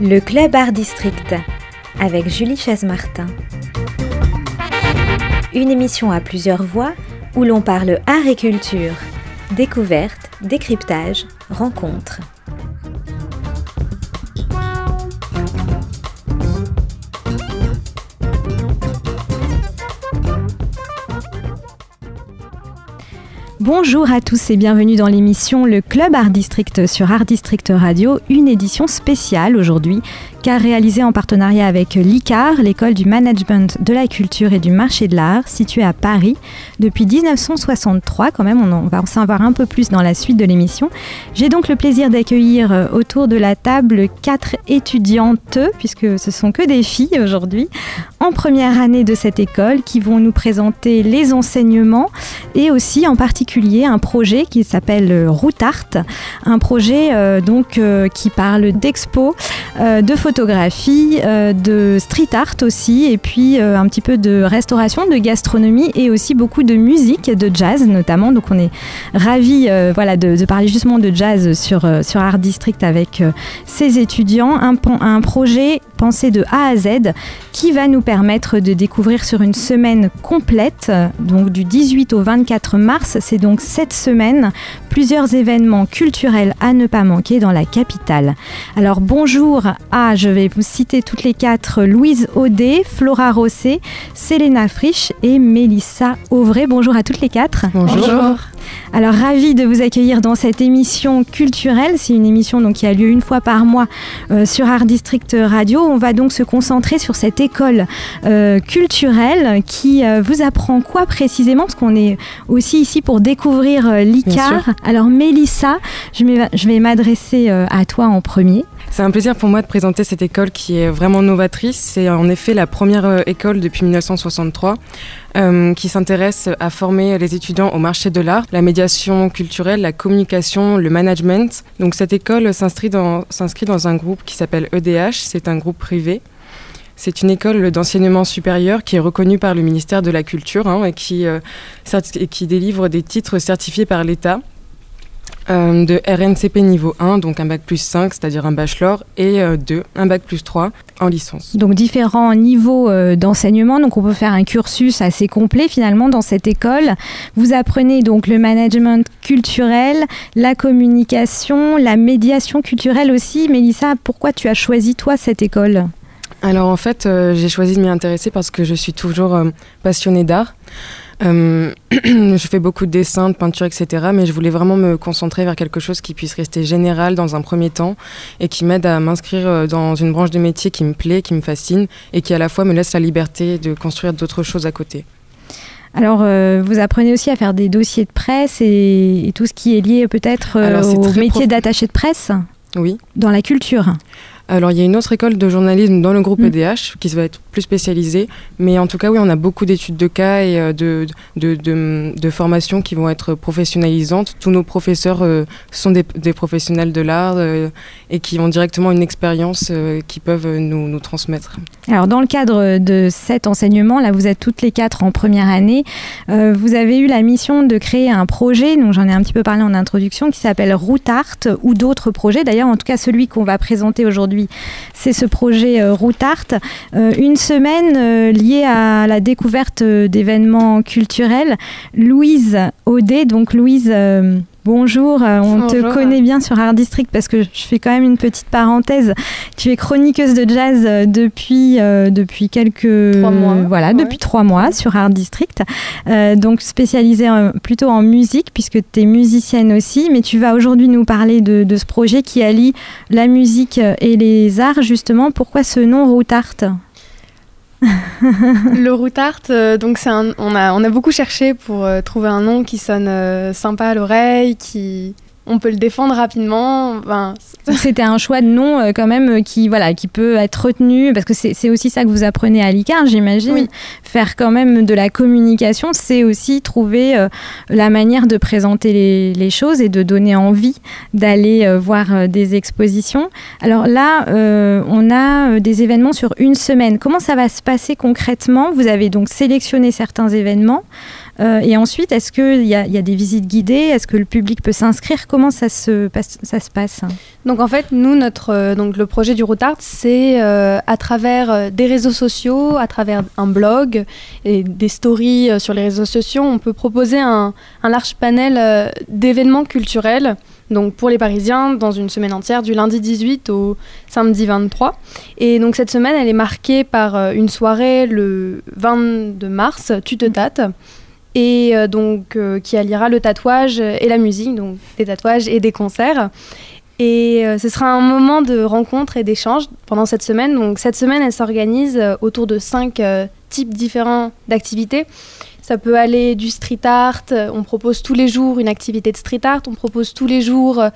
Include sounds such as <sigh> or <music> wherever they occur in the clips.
Le Club Art District avec Julie Chaise-Martin. Une émission à plusieurs voix où l'on parle art et culture, découverte, décryptage, rencontre. Bonjour à tous et bienvenue dans l'émission Le Club Art District sur Art District Radio, une édition spéciale aujourd'hui car réalisée en partenariat avec l'ICAR, l'école du management de la culture et du marché de l'art, située à Paris depuis 1963 quand même, on, va en savoir un peu plus dans la suite de l'émission. J'ai donc le plaisir d'accueillir euh, autour de la table quatre étudiantes, puisque ce sont que des filles aujourd'hui, en première année de cette école, qui vont nous présenter les enseignements et aussi en particulier un projet qui s'appelle Route Art, un projet euh, donc euh, qui parle d'expo, de photographie, de street art aussi, et puis un petit peu de restauration, de gastronomie et aussi beaucoup de musique, de jazz notamment. Donc on est ravis voilà, de, parler justement de jazz sur, sur Art District avec ces étudiants. Un, un projet pensé de A à Z qui va nous permettre de découvrir sur une semaine complète, donc du 18 au 24 mars, c'est donc cette semaine, plusieurs événements culturels à ne pas manquer dans la capitale. Alors bonjour à, je vais vous citer toutes les quatre, Louise Audet, Flora Rossé, Selena Frisch et Mélissa Auvray. Bonjour à toutes les quatre. Bonjour. Alors ravi de vous accueillir dans cette émission culturelle. C'est une émission donc, qui a lieu une fois par mois euh, sur Art District Radio. On va donc se concentrer sur cette école euh, culturelle qui euh, vous apprend quoi précisément? Parce qu'on est aussi ici pour découvrir l'ICAR. Alors Mélissa, je vais m'adresser à toi en premier. C'est un plaisir pour moi de présenter cette école qui est vraiment novatrice. C'est en effet la première euh, école depuis 1963 euh, qui s'intéresse à former les étudiants au marché de l'art, la médiation culturelle, la communication, le management. Donc cette école s'inscrit dans, un groupe qui s'appelle EDH, c'est un groupe privé. C'est une école d'enseignement supérieur qui est reconnue par le ministère de la Culture hein, euh, et qui délivre des titres certifiés par l'État euh, de RNCP niveau 1, donc un bac plus 5, c'est-à-dire un bachelor, et 2, euh, un bac plus 3 en licence. Donc différents niveaux euh, d'enseignement, donc on peut faire un cursus assez complet finalement dans cette école. Vous apprenez donc le management culturel, la communication, la médiation culturelle aussi. Mélissa, pourquoi tu as choisi toi cette école? Alors en fait, j'ai choisi de m'y intéresser parce que je suis toujours passionnée d'art. Euh, <clears throat> je fais beaucoup de dessins, de peinture, etc. Mais je voulais vraiment me concentrer vers quelque chose qui puisse rester général dans un premier temps et qui m'aide à m'inscrire euh, dans une branche de métier qui me plaît, qui me fascine et qui à la fois me laisse la liberté de construire d'autres choses à côté. Alors, euh, vous apprenez aussi à faire des dossiers de presse et, tout ce qui est lié peut-être au métier d'attaché de presse Oui. Dans la culture alors, il y a une autre école de journalisme dans le groupe EDH mm. qui va être plus spécialisée. Mais en tout cas, oui, on a beaucoup d'études de cas et euh, de, de, de, formations qui vont être professionnalisantes. Tous nos professeurs euh, sont des, professionnels de l'art euh, et qui ont directement une expérience qui peuvent nous, nous, transmettre. Alors, dans le cadre de cet enseignement, là, vous êtes toutes les quatre en première année. vous avez eu la mission de créer un projet, donc j'en ai un petit peu parlé en introduction, qui s'appelle Route Art ou d'autres projets. D'ailleurs, en tout cas, celui qu'on va présenter aujourd'hui c'est ce projet euh. Euh, une semaine euh, liée à la découverte d'événements culturels. Louise Audet, donc Louise Bonjour, euh, on te connaît bien sur Art District parce que je fais quand même une petite parenthèse. Tu es chroniqueuse de jazz euh, depuis, euh, depuis quelques trois mois. Voilà, depuis trois mois sur Art District. donc spécialisée plutôt en musique puisque tu es musicienne aussi. Mais tu vas aujourd'hui nous parler de, de, ce projet qui allie la musique et les arts justement. Pourquoi ce nom Route Art? Le routart, euh, donc c'est on a, on a beaucoup cherché pour euh, trouver un nom qui sonne euh, sympa à l'oreille, qui, on peut le défendre rapidement. C'était un choix de nom euh, quand même euh, qui, voilà, qui peut être retenu, parce que c'est aussi ça que vous apprenez à l'ICAR, j'imagine. Faire quand même de la communication, c'est aussi trouver euh, la manière de présenter les, choses et de donner envie d'aller voir des expositions. Alors là, on a des événements sur une semaine. Comment ça va se passer concrètement? Vous avez donc sélectionné certains événements. Et ensuite, est-ce qu'il y, y, a des visites guidées? Est-ce que le public peut s'inscrire? Comment ça se, passe Donc en fait, nous, notre, donc le projet du Routard, c'est à travers des réseaux sociaux, à travers un blog et des stories sur les réseaux sociaux, on peut proposer un, large panel d'événements culturels. Donc pour les Parisiens, dans une semaine entière, du lundi 18 au samedi 23. Et donc cette semaine, elle est marquée par euh, une soirée le 22 mars, Tu te tâtes, et euh, donc euh, qui alliera le tatouage et la musique, donc des tatouages et des concerts. Et ce sera un moment de rencontre et d'échange pendant cette semaine. Donc cette semaine, elle s'organise autour de cinq types différents d'activités. Ça peut aller du street art, on propose tous les jours une activité de street art, on propose tous les jours euh,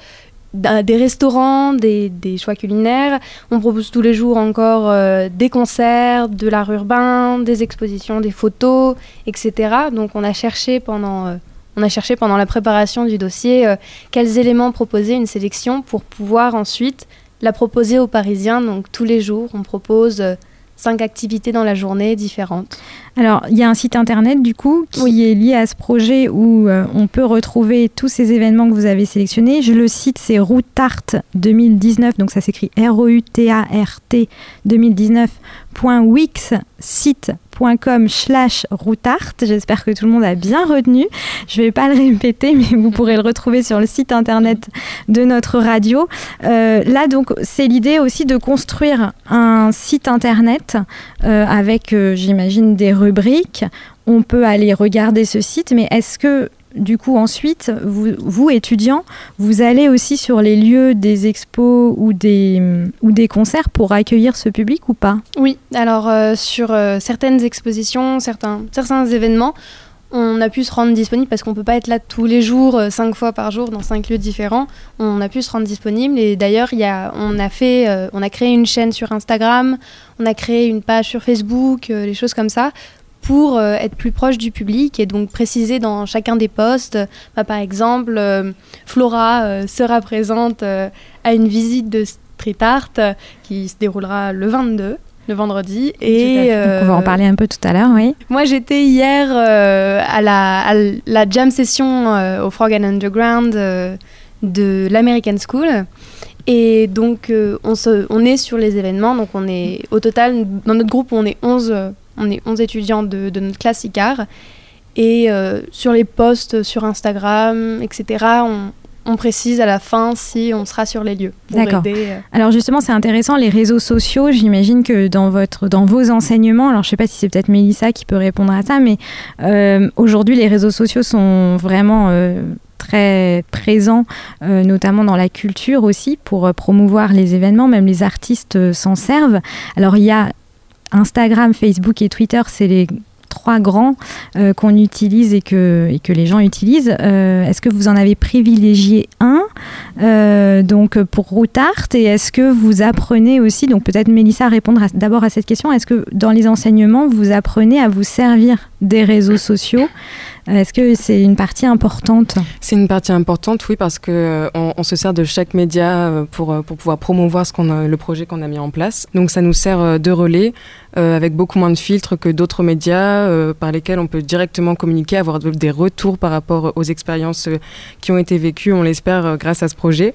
des restaurants, des, choix culinaires, on propose tous les jours encore euh, des concerts, de l'art urbain, des expositions, des photos, etc. Donc on a cherché pendant... Euh, on a cherché pendant la préparation du dossier quels éléments proposer, une sélection pour pouvoir ensuite la proposer aux Parisiens. Donc tous les jours, on propose cinq activités dans la journée différentes. Alors, il y a un site internet du coup qui est lié à ce projet où euh, on peut retrouver tous ces événements que vous avez sélectionnés. Je le cite, c'est Routart 2019, donc ça s'écrit R-O-U-T-A-R-T 2019.wix site com slash routart. J'espère que tout le monde a bien retenu. Je ne vais pas le répéter, <laughs> mais vous pourrez le retrouver sur le site internet de notre radio. Euh, là, donc, c'est l'idée aussi de construire un site internet euh, avec, euh, j'imagine, des rubriques. On peut aller regarder ce site, mais est-ce que du coup, ensuite, vous, étudiants, vous allez aussi sur les lieux des expos ou des, ou des concerts pour accueillir ce public ou pas? Oui, alors euh, sur euh, certaines expositions, certains, certains événements, on a pu se rendre disponible parce qu'on ne peut pas être là tous les jours, euh, cinq fois par jour, dans cinq lieux différents. On a pu se rendre disponible et d'ailleurs, on, a on a créé une chaîne sur Instagram, on a créé une page sur Facebook, les choses comme ça, pour euh, être plus proche du public et donc préciser dans chacun des postes, bah, par exemple, euh, Flora euh, sera présente à une visite de street art qui se déroulera le 22 le vendredi. Et on va en parler un peu tout à l'heure, oui. Moi, j'étais hier à, la, la, jam session au Frog and Underground de l'American School. Et donc, on, se, on est sur les événements. Donc, on est au total, dans notre groupe, on est 11 on est 11 étudiants de, notre classe ICAR. Et euh, sur les posts sur Instagram, etc., on, précise à la fin si on sera sur les lieux. D'accord. Euh. Alors justement, c'est intéressant, les réseaux sociaux, j'imagine que dans, votre, dans vos enseignements, alors je ne sais pas si c'est peut-être Mélissa qui peut répondre à ça, mais euh, aujourd'hui, les réseaux sociaux sont vraiment... très présents, notamment dans la culture aussi, pour promouvoir les événements. Même les artistes s'en servent. Alors il y a Instagram, Facebook et Twitter, c'est les trois grands euh, qu'on utilise et que, les gens utilisent. Euh, est-ce que vous en avez privilégié un? Euh, donc pour Routart et est-ce que vous apprenez aussi, donc peut-être Mélissa répondre d'abord à cette question, est-ce que dans les enseignements vous apprenez à vous servir des réseaux sociaux? Est-ce que c'est une partie importante? C'est une partie importante, oui, parce qu'on euh, on se sert de chaque média euh, pour, euh, pour pouvoir promouvoir le projet qu'on a mis en place. Donc ça nous sert de relais avec beaucoup moins de filtres que d'autres médias par lesquels on peut directement communiquer, avoir des retours par rapport aux expériences qui ont été vécues, on l'espère, grâce à ce projet.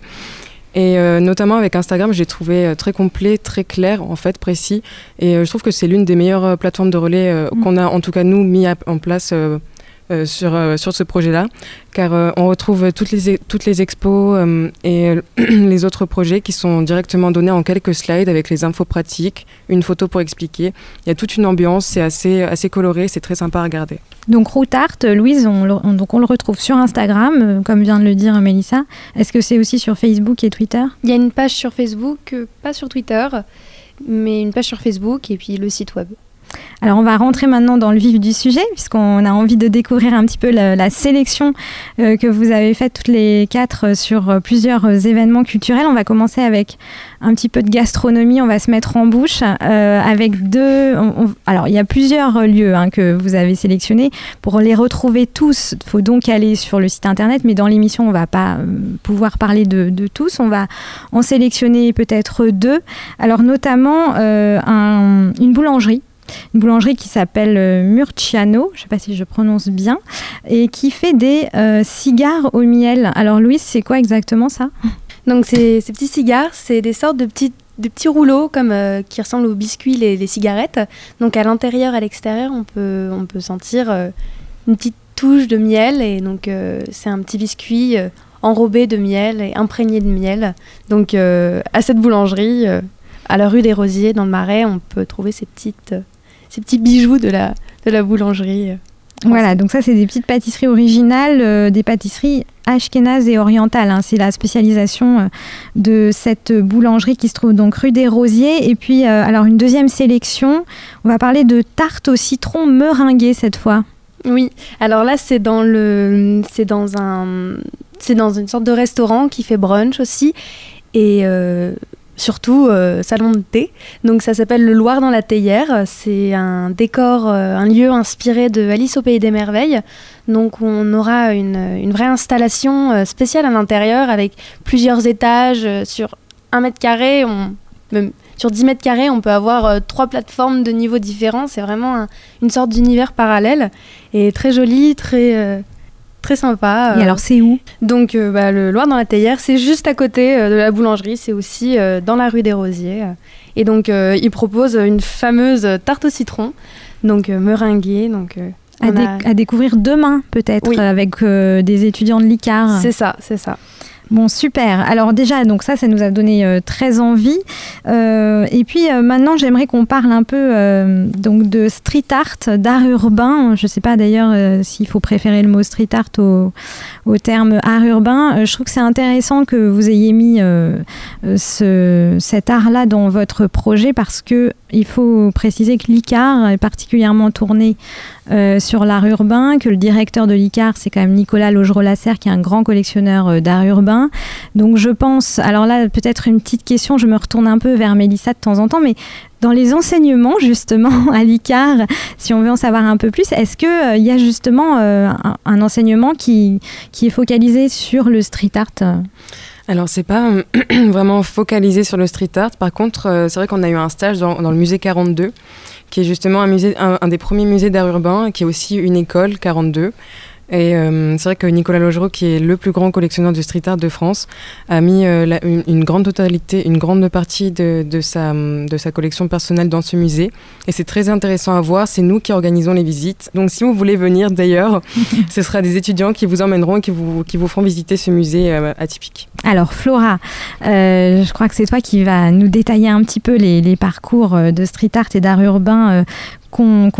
Et notamment avec Instagram, j'ai trouvé très complet, très clair, en fait, précis. Et je trouve que c'est l'une des meilleures plateformes de relais mmh. qu'on a, en tout cas nous, mis en place euh, sur, euh, sur ce projet-là, car euh, on retrouve toutes les, toutes les expos et <clears throat> les autres projets qui sont directement donnés en quelques slides avec les infos pratiques, une photo pour expliquer. Il y a toute une ambiance, c'est assez, assez coloré, c'est très sympa à regarder. Donc Routart, Louise, on le, donc on le retrouve sur Instagram, comme vient de le dire Mélissa. Est-ce que c'est aussi sur Facebook et Twitter? Il y a une page sur Facebook, pas sur Twitter, mais une page sur Facebook et puis le site web. Alors on va rentrer maintenant dans le vif du sujet puisqu'on a envie de découvrir un petit peu la, sélection euh, que vous avez faite toutes les quatre sur euh, plusieurs euh, événements culturels. On va commencer avec un petit peu de gastronomie, on va se mettre en bouche avec deux... alors il y a plusieurs lieux hein, que vous avez sélectionnés. Pour les retrouver tous, il faut donc aller sur le site internet, mais dans l'émission on ne va pas pouvoir parler de, tous. On va en sélectionner peut-être deux. Alors notamment une boulangerie une boulangerie qui s'appelle Murciano, je ne sais pas si je prononce bien, et qui fait des cigares au miel. Alors Louise, c'est quoi exactement ça? Donc ces, petits cigares, c'est des sortes de petits, rouleaux comme, qui ressemblent aux biscuits, les, les cigarettes. Donc à l'intérieur, à l'extérieur, on peut, on peut sentir une petite touche de miel et donc c'est un petit biscuit enrobé de miel et imprégné de miel. Donc euh, à cette boulangerie, euh, à la rue des Rosiers, dans le Marais, on peut trouver ces, petites, euh, ces petits bijoux de la, de la boulangerie. Voilà, donc ça c'est des petites pâtisseries originales, des pâtisseries ashkénazes et orientales. Hein. C'est la spécialisation de cette boulangerie qui se trouve donc rue des Rosiers. Et puis, alors une deuxième sélection, on va parler de tarte au citron meringuée cette fois. Oui, alors là c'est dans le, c'est dans un, c'est dans une sorte de restaurant qui fait brunch aussi. Et euh, surtout euh, salon de thé. Donc ça s'appelle le Loir dans la théière. C'est un décor, euh, un lieu inspiré de Alice au pays des merveilles. Donc on aura une, vraie installation spéciale à l'intérieur avec plusieurs étages sur un mètre carré. On, sur 10 mètres carrés, on peut avoir trois plateformes de niveaux différents. C'est vraiment une sorte d'univers parallèle et très joli, très très sympa. Et alors c'est où? Donc euh, bah, le Loire dans la Théière, c'est juste à côté euh, de la boulangerie, c'est aussi euh, dans la rue des Rosiers. Et donc il propose une fameuse tarte au citron, donc meringuée, donc à, découvrir demain peut-être avec des étudiants de l'ICAR. C'est ça, c'est ça. Bon, super. Alors déjà, donc ça, ça nous a donné euh, très envie. Euh, et puis euh, maintenant, j'aimerais qu'on parle un peu donc de street art, d'art urbain. Je ne sais pas d'ailleurs s'il faut préférer le mot street art au, terme art urbain. je trouve que c'est intéressant que vous ayez mis ce, cet art-là dans votre projet parce que il faut préciser que l'ICAR est particulièrement tourné sur l'art urbain, que le directeur de l'ICAR, c'est quand même Nicolas Logereau-Lasserre, qui est un grand collectionneur d'art urbain. Donc je pense, alors là, peut-être une petite question, je me retourne un peu vers Mélissa de temps en temps, mais dans les enseignements, justement, <laughs> à l'ICAR, si on veut en savoir un peu plus, est-ce qu'il euh, y a justement un, enseignement qui, qui est focalisé sur le street art alors, c'est pas <clears throat> vraiment focalisé sur le street art. Par contre, c'est vrai qu'on a eu un stage dans, dans, le musée 42 qui est justement un, musée, un, des premiers musées d'art urbain, qui est aussi une école 42. Et euh, c'est vrai que Nicolas Logereau, qui est le plus grand collectionneur de street art de France, a mis euh, une, grande totalité, une grande partie de, de, sa, de sa collection personnelle dans ce musée. Et c'est très intéressant à voir. C'est nous qui organisons les visites. Donc si vous voulez venir d'ailleurs, <laughs> ce sera des étudiants qui vous emmèneront et qui vous, qui vous feront visiter ce musée euh, atypique. Alors Flora, je crois que c'est toi qui va nous détailler un petit peu les, les parcours de street art et d'art urbain qu'on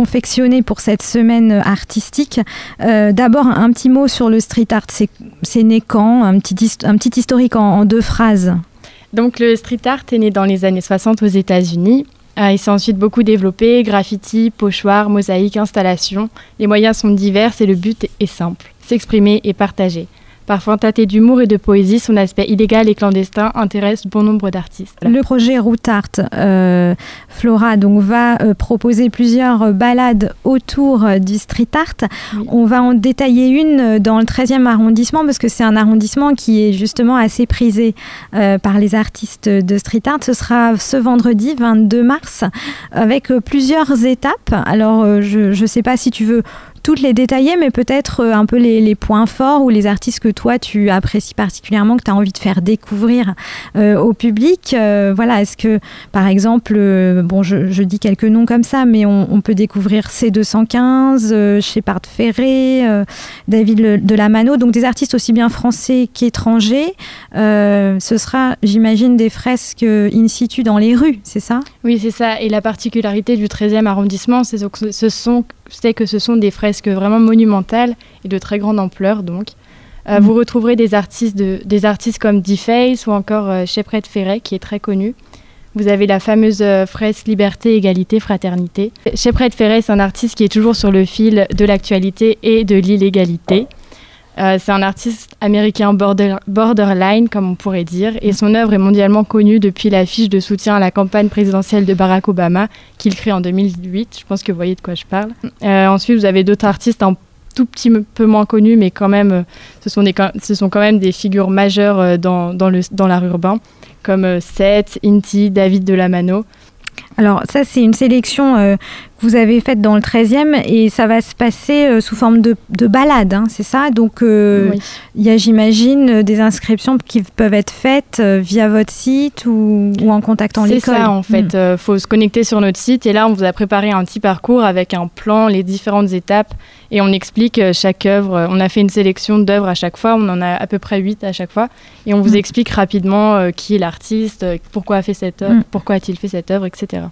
pour cette semaine artistique. Euh, d'abord, un petit mot sur le street art. C'est né quand? Un petit, un petit historique en, deux phrases. Donc, le street art est né dans les années 60 aux États-Unis. Euh, il s'est ensuite beaucoup développé graffiti, pochoir, mosaïque, installation. Les moyens sont divers et le but est simple s'exprimer et partager. Parfois tâté d'humour et de poésie, son aspect illégal et clandestin intéresse bon nombre d'artistes. Le projet Route Art euh, Flora donc, va euh, proposer plusieurs balades autour euh, du street art. On va en détailler une dans le 13e arrondissement parce que c'est un arrondissement qui est justement assez prisé par les artistes de street art. Ce sera ce vendredi 22 mars avec plusieurs étapes. Alors je ne sais pas si tu veux toutes les détailler, mais peut-être euh, un peu les, points forts ou les artistes que toi tu apprécies particulièrement, que tu as envie de faire découvrir euh, au public. Euh, voilà, est-ce que par exemple, bon, je, dis quelques noms comme ça, mais on, peut découvrir C215, Shepard Ferré, David de la Mano, donc des artistes aussi bien français qu'étrangers. ce sera, j'imagine, des fresques in situ dans les rues, c'est ça? Oui, c'est ça. Et la particularité du 13e arrondissement, c'est que ce sont c'est que ce sont des fresques vraiment monumentales et de très grande ampleur donc. Euh, vous mm. retrouverez des artistes, de, des artistes comme D-Face ou encore euh, Ferret qui est très connu. Vous avez la fameuse euh, fresque Liberté, Égalité, Fraternité. Shepred Ferret, c'est un artiste qui est toujours sur le fil de l'actualité et de l'illégalité. Euh, c'est un artiste américain borderline, comme on pourrait dire, et son œuvre est mondialement connue depuis l'affiche de soutien à la campagne présidentielle de Barack Obama, qu'il crée en 2008. Je pense que vous voyez de quoi je parle. Euh, ensuite, vous avez d'autres artistes un tout petit peu moins connus, mais quand même, euh, ce sont, des, ce sont quand même des figures majeures dans, dans, le, dans l'art urbain, comme Seth, Inti, David Delamano. Alors ça, c'est une sélection vous avez faite dans le 13e et ça va se passer euh, sous forme de, de balade, hein, c'est ça? Donc euh, il y a, j'imagine, des inscriptions qui peuvent être faites euh, via votre site ou, ou en contactant l'école? C'est ça, en fait. Il hmm. faut se connecter sur notre site et là, on vous a préparé un petit parcours avec un plan, les différentes étapes et on explique chaque œuvre. On a fait une sélection d'œuvres à chaque fois, on en a à peu près 8 à chaque fois et on vous hmm. explique rapidement qui est l'artiste, pourquoi a fait cette œuvre, hmm. pourquoi a-t-il fait cette œuvre, etc.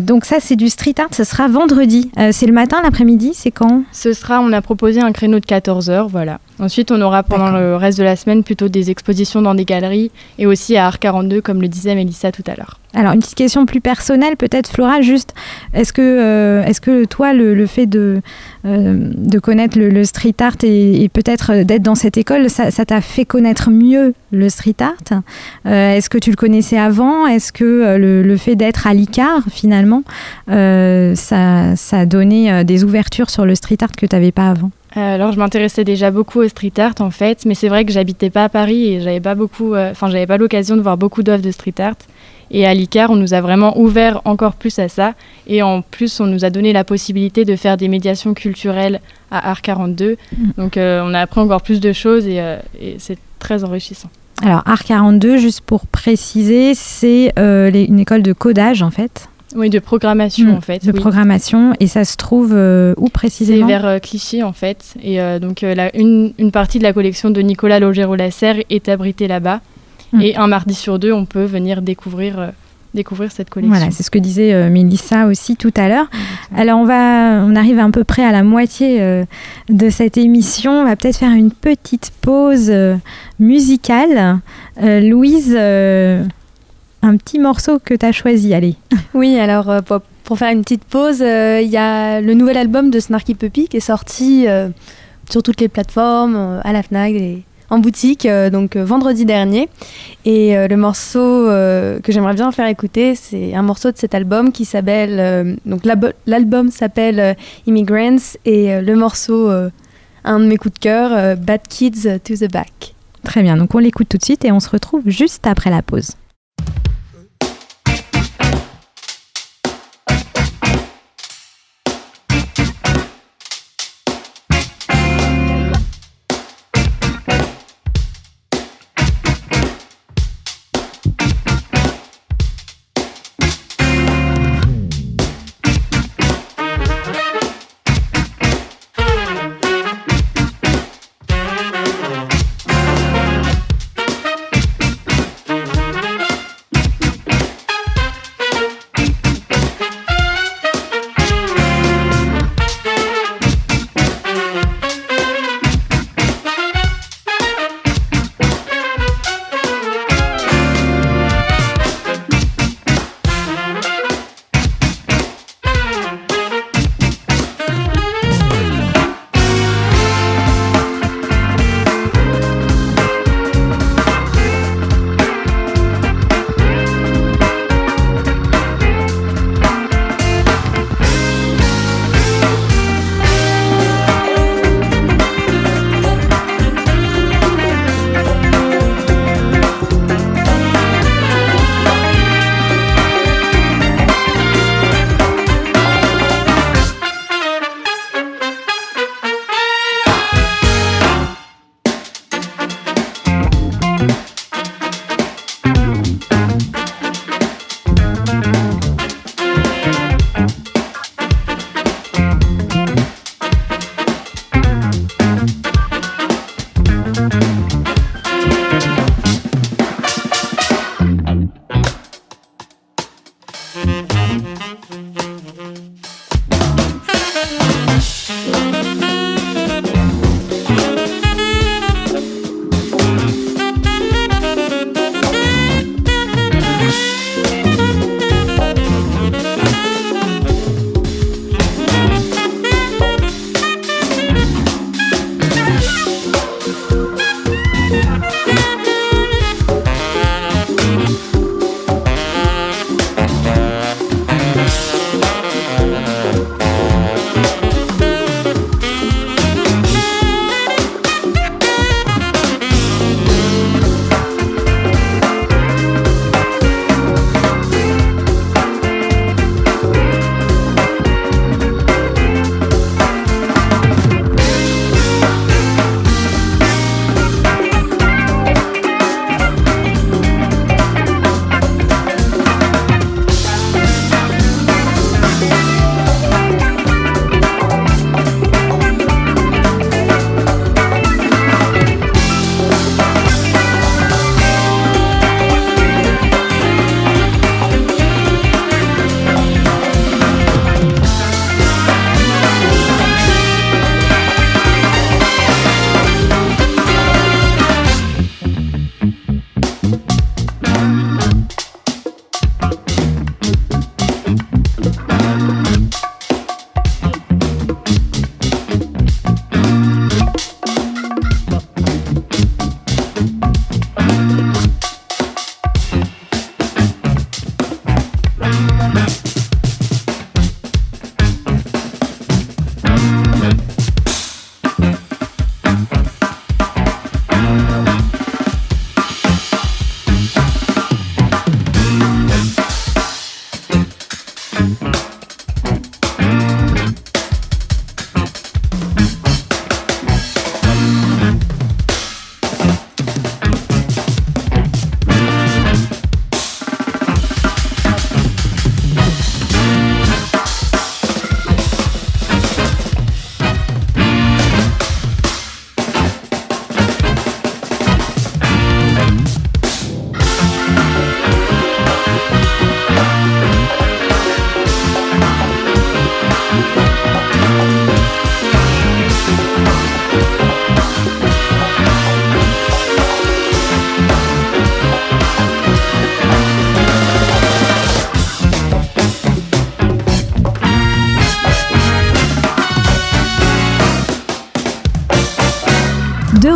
donc ça, c'est du street art, ça sera vendredi. Euh, c'est le matin, l'après-midi, c'est quand? Ce sera, on a proposé un créneau de 14h, voilà. Ensuite, on aura pendant le reste de la semaine plutôt des expositions dans des galeries et aussi à Art 42, comme le disait Mélissa tout à l'heure. Alors, une petite question plus personnelle, peut-être, Flora, juste, est-ce que, euh, est-ce que toi, le, fait de, euh, de connaître le, street art et, peut-être d'être dans cette école, ça, t'a fait connaître mieux le street art? Est-ce que tu le connaissais avant? Est-ce que le, fait d'être à l'ICAR, finalement, ça, ça a donné des ouvertures sur le street art que tu n'avais pas avant? euh, alors, je m'intéressais déjà beaucoup au street art en fait, mais c'est vrai que j'habitais pas à Paris et j'avais pas beaucoup, euh, enfin, j'avais pas l'occasion de voir beaucoup d'œuvres de street art. Et à l'ICAR, on nous a vraiment ouvert encore plus à ça. Et en plus, on nous a donné la possibilité de faire des médiations culturelles à Art 42. Mm. Donc, euh, on a appris encore plus de choses et, c'est très enrichissant. Alors, Art 42, juste pour préciser, c'est une école de codage en fait. Oui, de programmation mm. en fait. De programmation. Et ça se trouve euh, où précisément C'est vers euh, Clichy en fait. Et euh, donc une, une, partie de la collection de Nicolas Logero-Lasserre est abritée là-bas. Mm. Et un mardi sur deux, on peut venir découvrir découvrir cette collection. Voilà, c'est ce que disait Mélissa aussi tout à l'heure. Alors on va, on arrive à peu près à la moitié de cette émission. On va peut-être faire une petite pause musicale. Louise un petit morceau que tu as choisi, allez. <laughs> Oui, alors euh, pour, faire une petite pause, euh, il y a le nouvel album de Snarky Puppy qui est sorti euh, sur toutes les plateformes, à la FNAC et en boutique, donc vendredi dernier. Et le morceau que j'aimerais bien faire écouter, c'est un morceau de cet album qui s'appelle. donc l'album s'appelle Immigrants et le morceau, un de mes coups de cœur, Bad Kids to the Back. Très bien, donc on l'écoute tout de suite et on se retrouve juste après la pause.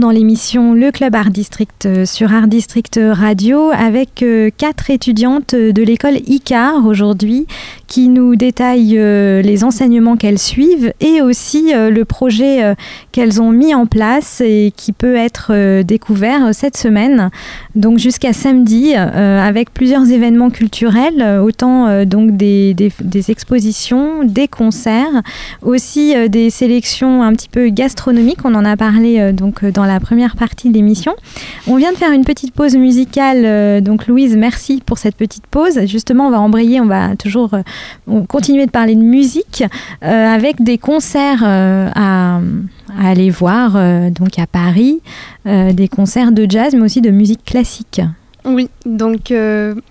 dans l'émission Le Club Art District euh, sur Art District Radio avec euh, quatre étudiantes de l'école ICAR aujourd'hui qui nous détaillent euh, les enseignements qu'elles suivent et aussi le projet qu'elles ont mis en place et qui peut être découvert cette semaine, donc jusqu'à samedi, avec plusieurs événements culturels, autant donc des, des, expositions, des concerts, aussi des sélections un petit peu gastronomiques. On en a parlé donc dans la première partie de l'émission. On vient de faire une petite pause musicale. Euh, donc Louise, merci pour cette petite pause. Justement, on va embrayer, on va toujours euh, continuer de parler de musique euh, avec des concerts à, aller voir donc à Paris, des concerts de jazz mais aussi de musique classique. Oui, donc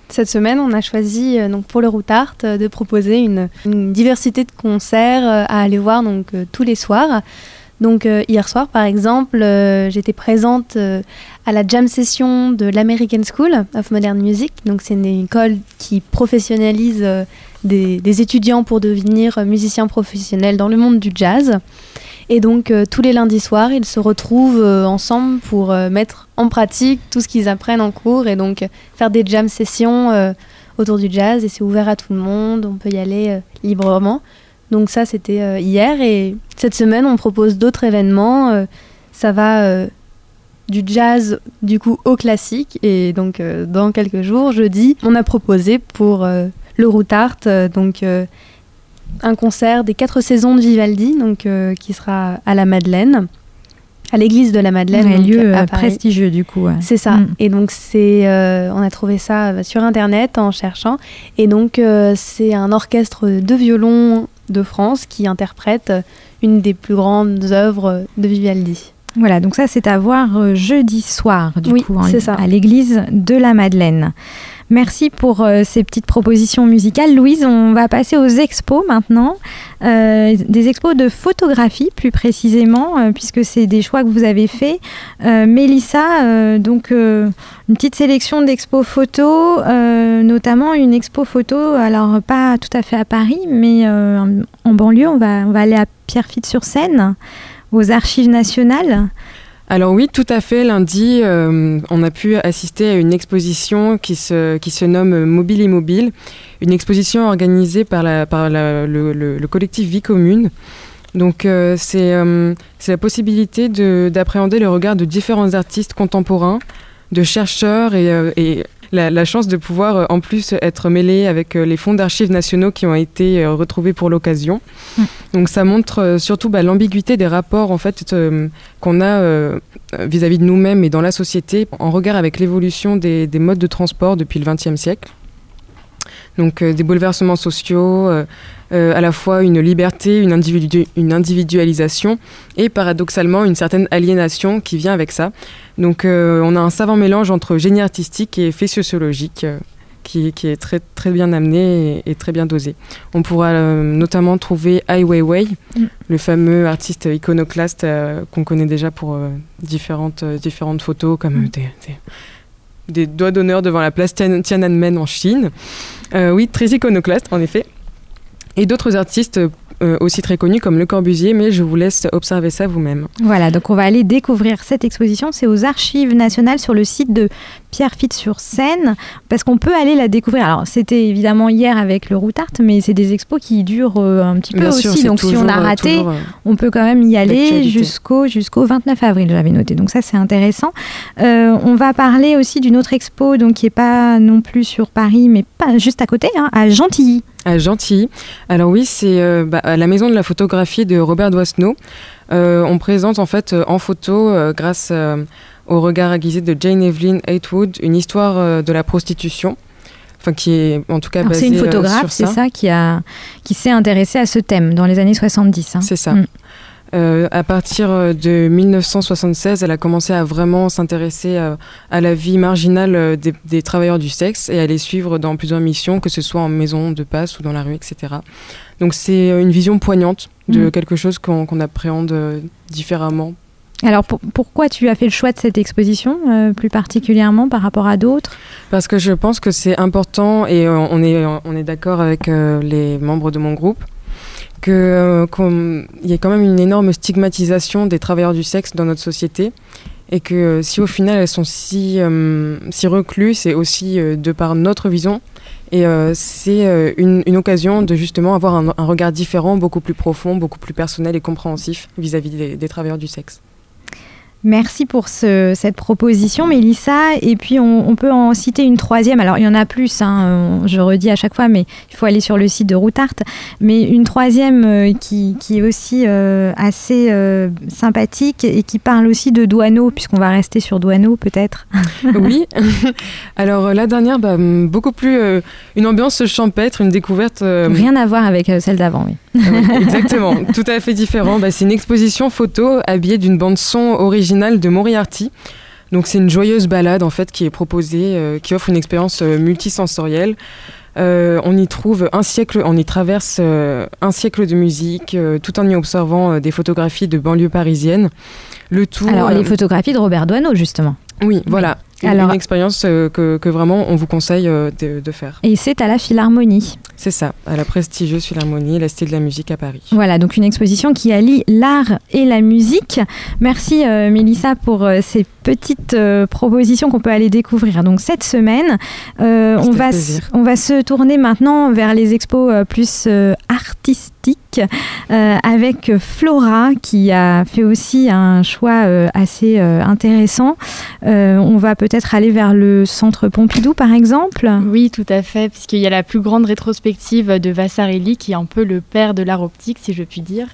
cette semaine, on a choisi donc pour le Routart de proposer une, une, diversité de concerts à aller voir donc tous les soirs. Donc euh, hier soir, par exemple, euh, j'étais présente euh, à la jam session de l'American School of Modern Music. Donc c'est une école qui professionnalise des, étudiants pour devenir musiciens professionnels dans le monde du jazz. Et donc tous les lundis soirs, ils se retrouvent ensemble pour mettre en pratique tout ce qu'ils apprennent en cours et donc faire des jam sessions autour du jazz. Et c'est ouvert à tout le monde, on peut y aller librement. Donc ça, c'était euh, hier. Et cette semaine, on propose d'autres événements. Euh, ça va euh, du jazz, du coup, au classique. Et donc, dans quelques jours, jeudi, on a proposé pour le Routart, donc un concert des quatre saisons de Vivaldi, donc qui sera à la Madeleine à l'église de la Madeleine. Un lieu prestigieux du coup. C'est ça. Mm. Et donc c'est, on a trouvé ça sur internet en cherchant. Et donc c'est un orchestre de violon de France qui interprète une des plus grandes œuvres de Vivaldi. Voilà, donc ça c'est à voir euh, jeudi soir, du oui, coup, à l'église de la Madeleine. Merci pour euh, ces petites propositions musicales. Louise, on va passer aux expos maintenant. Euh, des expos de photographie plus précisément, euh, puisque c'est des choix que vous avez faits. Mélissa, donc une petite sélection d'expos photos, notamment une expo photo, alors pas tout à fait à Paris, mais en banlieue, on va, on va aller à Pierrefitte-sur-Seine, aux archives nationales. Alors oui, tout à fait. Lundi, euh, on a pu assister à une exposition qui se, qui se nomme Mobile Immobile, une exposition organisée par, le, collectif Vie Commune. Donc euh, euh, c'est la possibilité d'appréhender le regard de différents artistes contemporains, de chercheurs et la, chance de pouvoir euh, en plus être mêlé avec euh, les fonds d'archives nationaux qui ont été euh, retrouvés pour l'occasion. Mm. Donc ça montre surtout bah, l'ambiguïté des rapports en fait qu'on a vis-à-vis de nous-mêmes et dans la société en regard avec l'évolution des, des modes de transport depuis le XXe siècle. Donc des bouleversements sociaux, à la fois une liberté, une, une, individualisation et paradoxalement une certaine aliénation qui vient avec ça. Donc euh, on a un savant mélange entre génie artistique et fait sociologique. Euh, qui, est très, très bien amené et, très bien dosé. On pourra euh, notamment trouver Ai Weiwei, mm. le fameux artiste iconoclaste qu'on connaît déjà pour différentes, différentes photos, comme mm. des, doigts d'honneur devant la place Tiananmen en Chine. oui, très iconoclaste en effet. Et d'autres artistes euh, aussi très connus comme Le Corbusier, mais je vous laisse observer ça vous-même. Voilà, donc on va aller découvrir cette exposition. C'est aux Archives nationales sur le site de Pierre Fitte sur Seine, parce qu'on peut aller la découvrir. Alors, c'était évidemment hier avec le Routart, mais c'est des expos qui durent euh, un petit peu aussi. donc, si on a raté, euh, on peut quand même y aller jusqu'au jusqu'au 29 avril, j'avais noté. Donc, ça, c'est intéressant. on va parler aussi d'une autre expo, donc qui n'est pas non plus sur Paris, mais pas juste à côté, hein, à Gentilly. À Gentilly. Alors oui, c'est bah, à la maison de la photographie de Robert Doisneau. on présente en fait en photo, grâce au regard aiguisé de Jane Evelyn Hatewood, une histoire de la prostitution enfin qui est en tout cas basée C'est une photographe, c'est ça, qui a qui s'est intéressée à ce thème dans les années 70. Hein. C'est ça. Mm. Euh, à partir euh, de 1976, elle a commencé à vraiment s'intéresser à, à, la vie marginale euh, des, des, travailleurs du sexe et à les suivre dans plusieurs missions, que ce soit en maison de passe ou dans la rue, etc. Donc c'est une vision poignante de mm. quelque chose qu'on appréhende différemment alors pourquoi tu as fait le choix de cette exposition plus particulièrement par rapport à d'autres? Parce que je pense que c'est important et on est, on est d'accord avec les membres de mon groupe qu'il euh, y a quand même une énorme stigmatisation des travailleurs du sexe dans notre société et que euh, si au final elles sont si, euh, si recluses, c'est aussi de par notre vision. Et c'est une, une, occasion de justement avoir un, regard différent, beaucoup plus profond, beaucoup plus personnel et compréhensif vis-à-vis des travailleurs du sexe. Merci pour cette proposition, Mélissa. Et puis, on, peut en citer une troisième. Alors, il y en a plus, hein, je redis à chaque fois, mais il faut aller sur le site de Routart. Mais une troisième euh, qui, est aussi euh, assez euh, sympathique et qui parle aussi de Douaneau, puisqu'on va rester sur Douaneau, peut-être. <laughs> oui. <laughs> Alors, la dernière, bah, beaucoup plus une ambiance champêtre, une découverte. Rien à voir avec celle d'avant, oui. <laughs> exactement, tout à fait différent. Bah, c'est une exposition photo habillée d'une bande-son originale de Moriarty. Donc c'est une joyeuse balade en fait qui est proposée, euh, qui offre une expérience euh, multisensorielle. Euh, on y trouve un siècle, on y traverse un siècle de musique, tout en y observant des photographies de banlieues parisiennes. Le tout. Alors les photographies de Robert Doisneau justement. Oui, voilà. Alors, une expérience que, que, vraiment on vous conseille de, de faire. Et c'est à la Philharmonie. C'est ça, à la prestigieuse Philharmonie, la Cité de la musique à Paris. Voilà, donc une exposition qui allie l'art et la musique. Merci euh, Mélissa pour euh, ces petites euh, propositions qu'on peut aller découvrir. Donc cette semaine, on, va on va se tourner maintenant vers les expos plus artistiques avec Flora qui a fait aussi un choix assez intéressant. on va peut-être aller vers le centre Pompidou par exemple. Oui, tout à fait, puisqu'il y a la plus grande rétrospective de Vassarelli, qui est un peu le père de l'art optique, si je puis dire.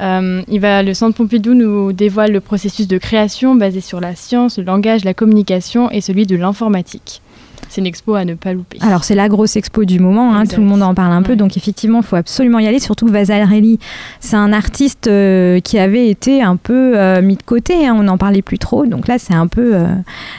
Euh, il va, le Centre Pompidou nous dévoile le processus de création basé sur la science, le langage, la communication et celui de l'informatique c'est une expo à ne pas louper. Alors c'est la grosse expo du moment, hein, tout le monde en parle un peu, donc effectivement il faut absolument y aller, surtout que Vasarely, c'est un artiste euh, qui avait été un peu euh, mis de côté, hein, on n'en parlait plus trop, donc là c'est un peu euh,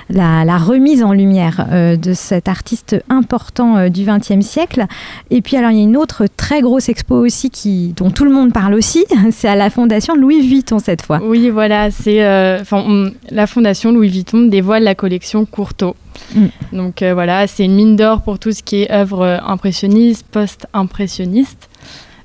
la, remise en lumière de cet artiste important du XXe siècle. Et puis alors il y a une autre très grosse expo aussi qui, dont tout le monde parle aussi, <laughs> c'est à la fondation Louis Vuitton cette fois. Oui voilà, c'est la fondation Louis Vuitton dévoile la collection Courtauld. Mm. Donc euh, voilà, c'est une mine d'or pour tout ce qui est œuvre impressionniste, post-impressionniste.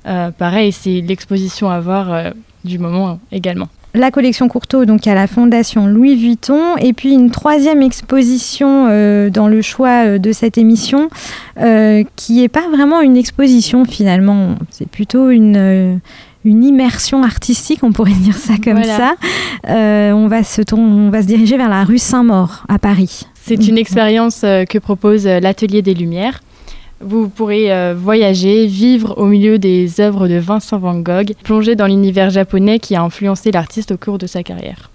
Euh, pareil, c'est l'exposition à voir euh, du moment également la collection Courtauld donc à la Fondation Louis Vuitton et puis une troisième exposition dans le choix de cette émission qui n'est pas vraiment une exposition finalement c'est plutôt une une immersion artistique, on pourrait dire ça comme ça. on, va se on va se diriger vers la rue Saint-Maur à Paris. C'est une expérience euh, que propose euh, l'Atelier des Lumières. Vous pourrez euh, voyager, vivre au milieu des œuvres de Vincent Van Gogh, plonger dans l'univers japonais qui a influencé l'artiste au cours de sa carrière.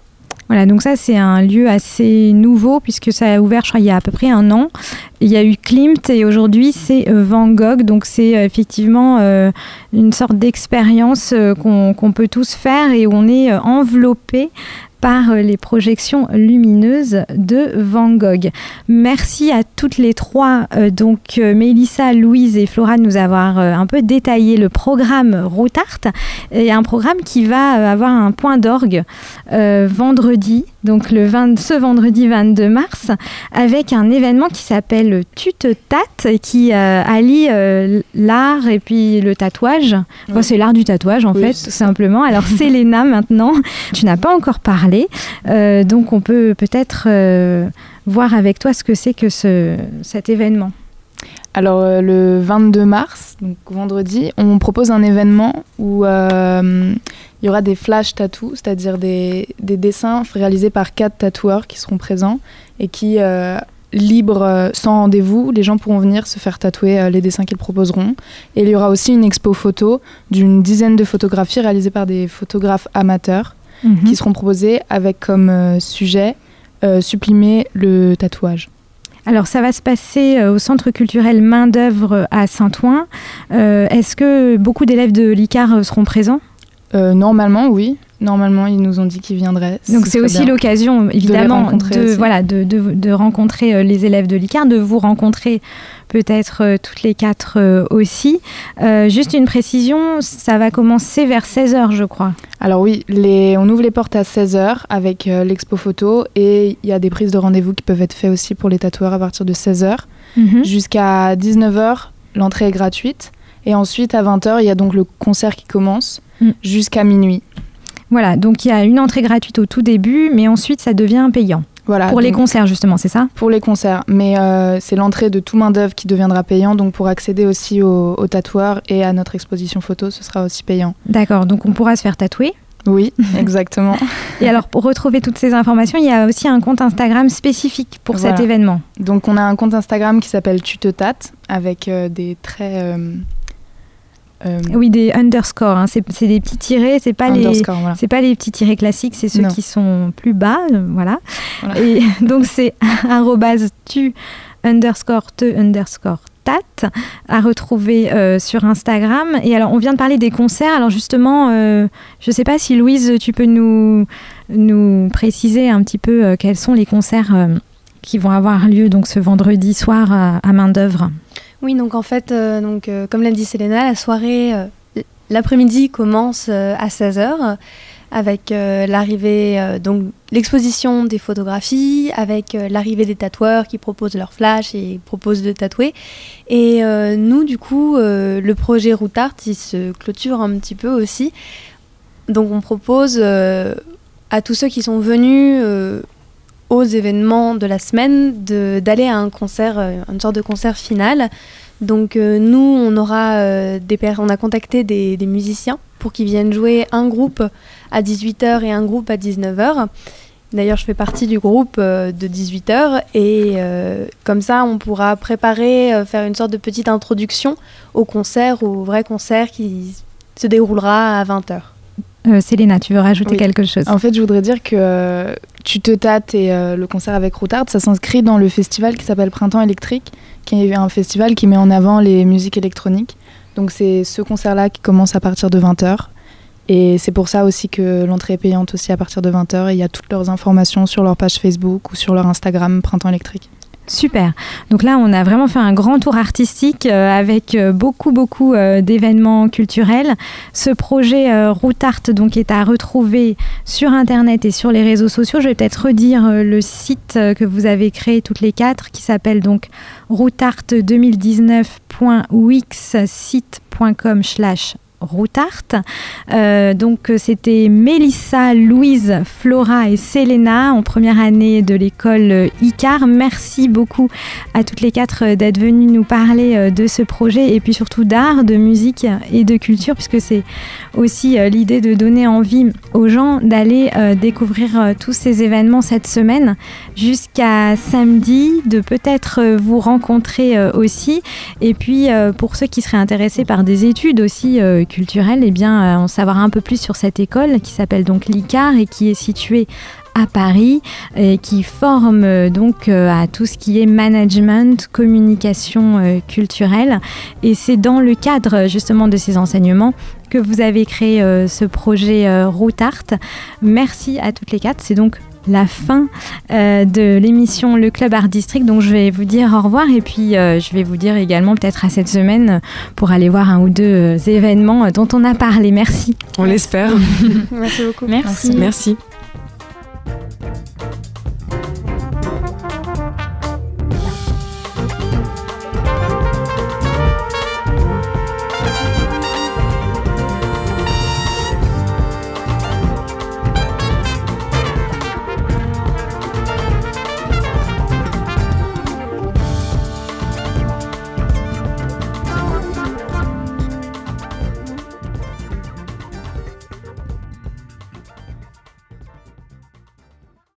Voilà, donc ça c'est un lieu assez nouveau puisque ça a ouvert, je crois, il y a à peu près un an. Il y a eu Klimt et aujourd'hui c'est Van Gogh, donc c'est effectivement une sorte d'expérience qu'on peut tous faire et où on est enveloppé par euh, les projections lumineuses de Van Gogh. Merci à toutes les trois, euh, donc euh, Mélissa, Louise et Flora, de nous avoir un peu détaillé le programme Routart, et un programme qui va avoir un point d'orgue vendredi donc le ce vendredi 22 mars, avec un événement qui s'appelle Tute Tat, qui euh, allie euh, l'art et puis le tatouage. c'est l'art du tatouage en fait, tout simplement. Alors Selena <laughs> maintenant, tu n'as pas encore parlé, euh, donc on peut peut-être voir avec toi ce que c'est que ce, cet événement. Alors le 22 mars, donc vendredi, on propose un événement où il y aura des flash tattoos, c'est-à-dire des, dessins réalisés par quatre tatoueurs qui seront présents et qui euh, libre, sans rendez-vous. Les gens pourront venir se faire tatouer les dessins qu'ils proposeront. Et il y aura aussi une expo photo d'une dizaine de photographies réalisées par des photographes amateurs Mhm. qui seront proposées avec comme sujet supprimer le tatouage. Alors ça va se passer au Centre culturel Main d'œuvre à Saint-Ouen. Est-ce que beaucoup d'élèves de l'ICAR seront présents? Normalement, oui. Normalement, ils nous ont dit qu'ils viendraient. Donc c'est aussi l'occasion, évidemment, de, de, voilà, de, de, de, rencontrer les élèves de l'ICAR, de vous rencontrer peut-être toutes les quatre aussi. Euh, juste une précision, ça va commencer vers 16h, je crois. Alors oui, les, on ouvre les portes à 16h avec euh, l'expo photo et il y a des prises de rendez-vous qui peuvent être faites aussi pour les tatoueurs à partir de 16h. Mm -hmm. Jusqu'à 19h, l'entrée est gratuite. Et ensuite, à 20h, il y a donc le concert qui commence mm. jusqu'à minuit. Voilà, donc il y a une entrée gratuite au tout début, mais ensuite ça devient payant. Voilà, pour les concerts justement, c'est ça? Pour les concerts, mais euh, c'est l'entrée de tout main d'œuvre qui deviendra payant, donc pour accéder aussi aux, aux tatoueurs et à notre exposition photo, ce sera aussi payant. D'accord, donc on pourra se faire tatouer? Oui, <laughs> exactement. et alors, pour retrouver toutes ces informations, il y a aussi un compte Instagram spécifique pour voilà. cet événement. Donc, on a un compte Instagram qui s'appelle Tu te tâtes, avec euh, des traits. Euh, euh, oui, des underscores. Hein. C'est des petits tirés. C'est pas les. Voilà. C'est pas les petits tirés classiques. C'est ceux non. qui sont plus bas. euh, voilà. voilà. Et <laughs> donc c'est <laughs> arrobase tu underscore te underscore tat à retrouver euh, sur Instagram. Et alors on vient de parler des concerts. Alors justement, je sais pas si Louise, tu peux nous nous préciser un petit peu quels sont les concerts qui vont avoir lieu donc ce vendredi soir à, à main d'œuvre. Oui, donc en fait, euh, donc, euh, comme l'a dit Selena, la soirée, euh, l'après-midi commence à 16h avec l'arrivée, donc l'exposition des photographies, avec l'arrivée des tatoueurs qui proposent leur flash et proposent de tatouer. Et nous, du coup, le projet Route Art, il se clôture un petit peu aussi. Donc on propose à tous ceux qui sont venus aux événements de la semaine d'aller à un concert, euh, une sorte de concert final. Donc euh, nous, on aura euh, des on a contacté des, musiciens pour qu'ils viennent jouer un groupe à 18h et un groupe à 19h. D'ailleurs, je fais partie du groupe euh, de 18h et comme ça, on pourra préparer, faire une sorte de petite introduction au concert, au vrai concert qui se déroulera à 20h. Euh, tu veux rajouter Oui. quelque chose? En fait, je voudrais dire que euh, Tu te tâtes et euh, le concert avec Routard, ça s'inscrit dans le festival qui s'appelle Printemps électrique, qui est un festival qui met en avant les musiques électroniques. Donc c'est ce concert-là qui commence à partir de 20h. Et c'est pour ça aussi que l'entrée est payante aussi à partir de 20h. Et il y a toutes leurs informations sur leur page Facebook ou sur leur Instagram Printemps électrique. Super. Donc là, on a vraiment fait un grand tour artistique euh, avec euh, beaucoup, beaucoup euh, d'événements culturels. Ce projet euh, Art donc, est à retrouver sur Internet et sur les réseaux sociaux. Je vais peut-être redire le site que vous avez créé toutes les quatre qui s'appelle donc routeart2019.wixsite.com slash Routart. Euh, donc c'était Mélissa, Louise, Flora et Selena en première année de l'école ICAR. Merci beaucoup à toutes les quatre d'être venues nous parler euh, de ce projet et puis surtout d'art, de musique et de culture puisque c'est aussi euh, l'idée de donner envie aux gens d'aller euh, découvrir euh, tous ces événements cette semaine jusqu'à samedi, de peut-être euh, vous rencontrer euh, aussi et puis euh, pour ceux qui seraient intéressés par des études aussi euh, culturelles, eh bien euh, en savoir un peu plus sur cette école qui s'appelle donc l'ICAR et qui est située à Paris et qui forme euh, donc euh, à tout ce qui est management, communication culturelle. Et c'est dans le cadre justement de ces enseignements que vous avez créé ce projet Route Art. Merci à toutes les quatre. C'est donc la fin euh, de l'émission Le Club Art District. Donc je vais vous dire au revoir et puis euh, je vais vous dire également peut-être à cette semaine pour aller voir un ou deux euh, événements dont on a parlé. Merci. On l'espère. <laughs> Merci beaucoup. Merci.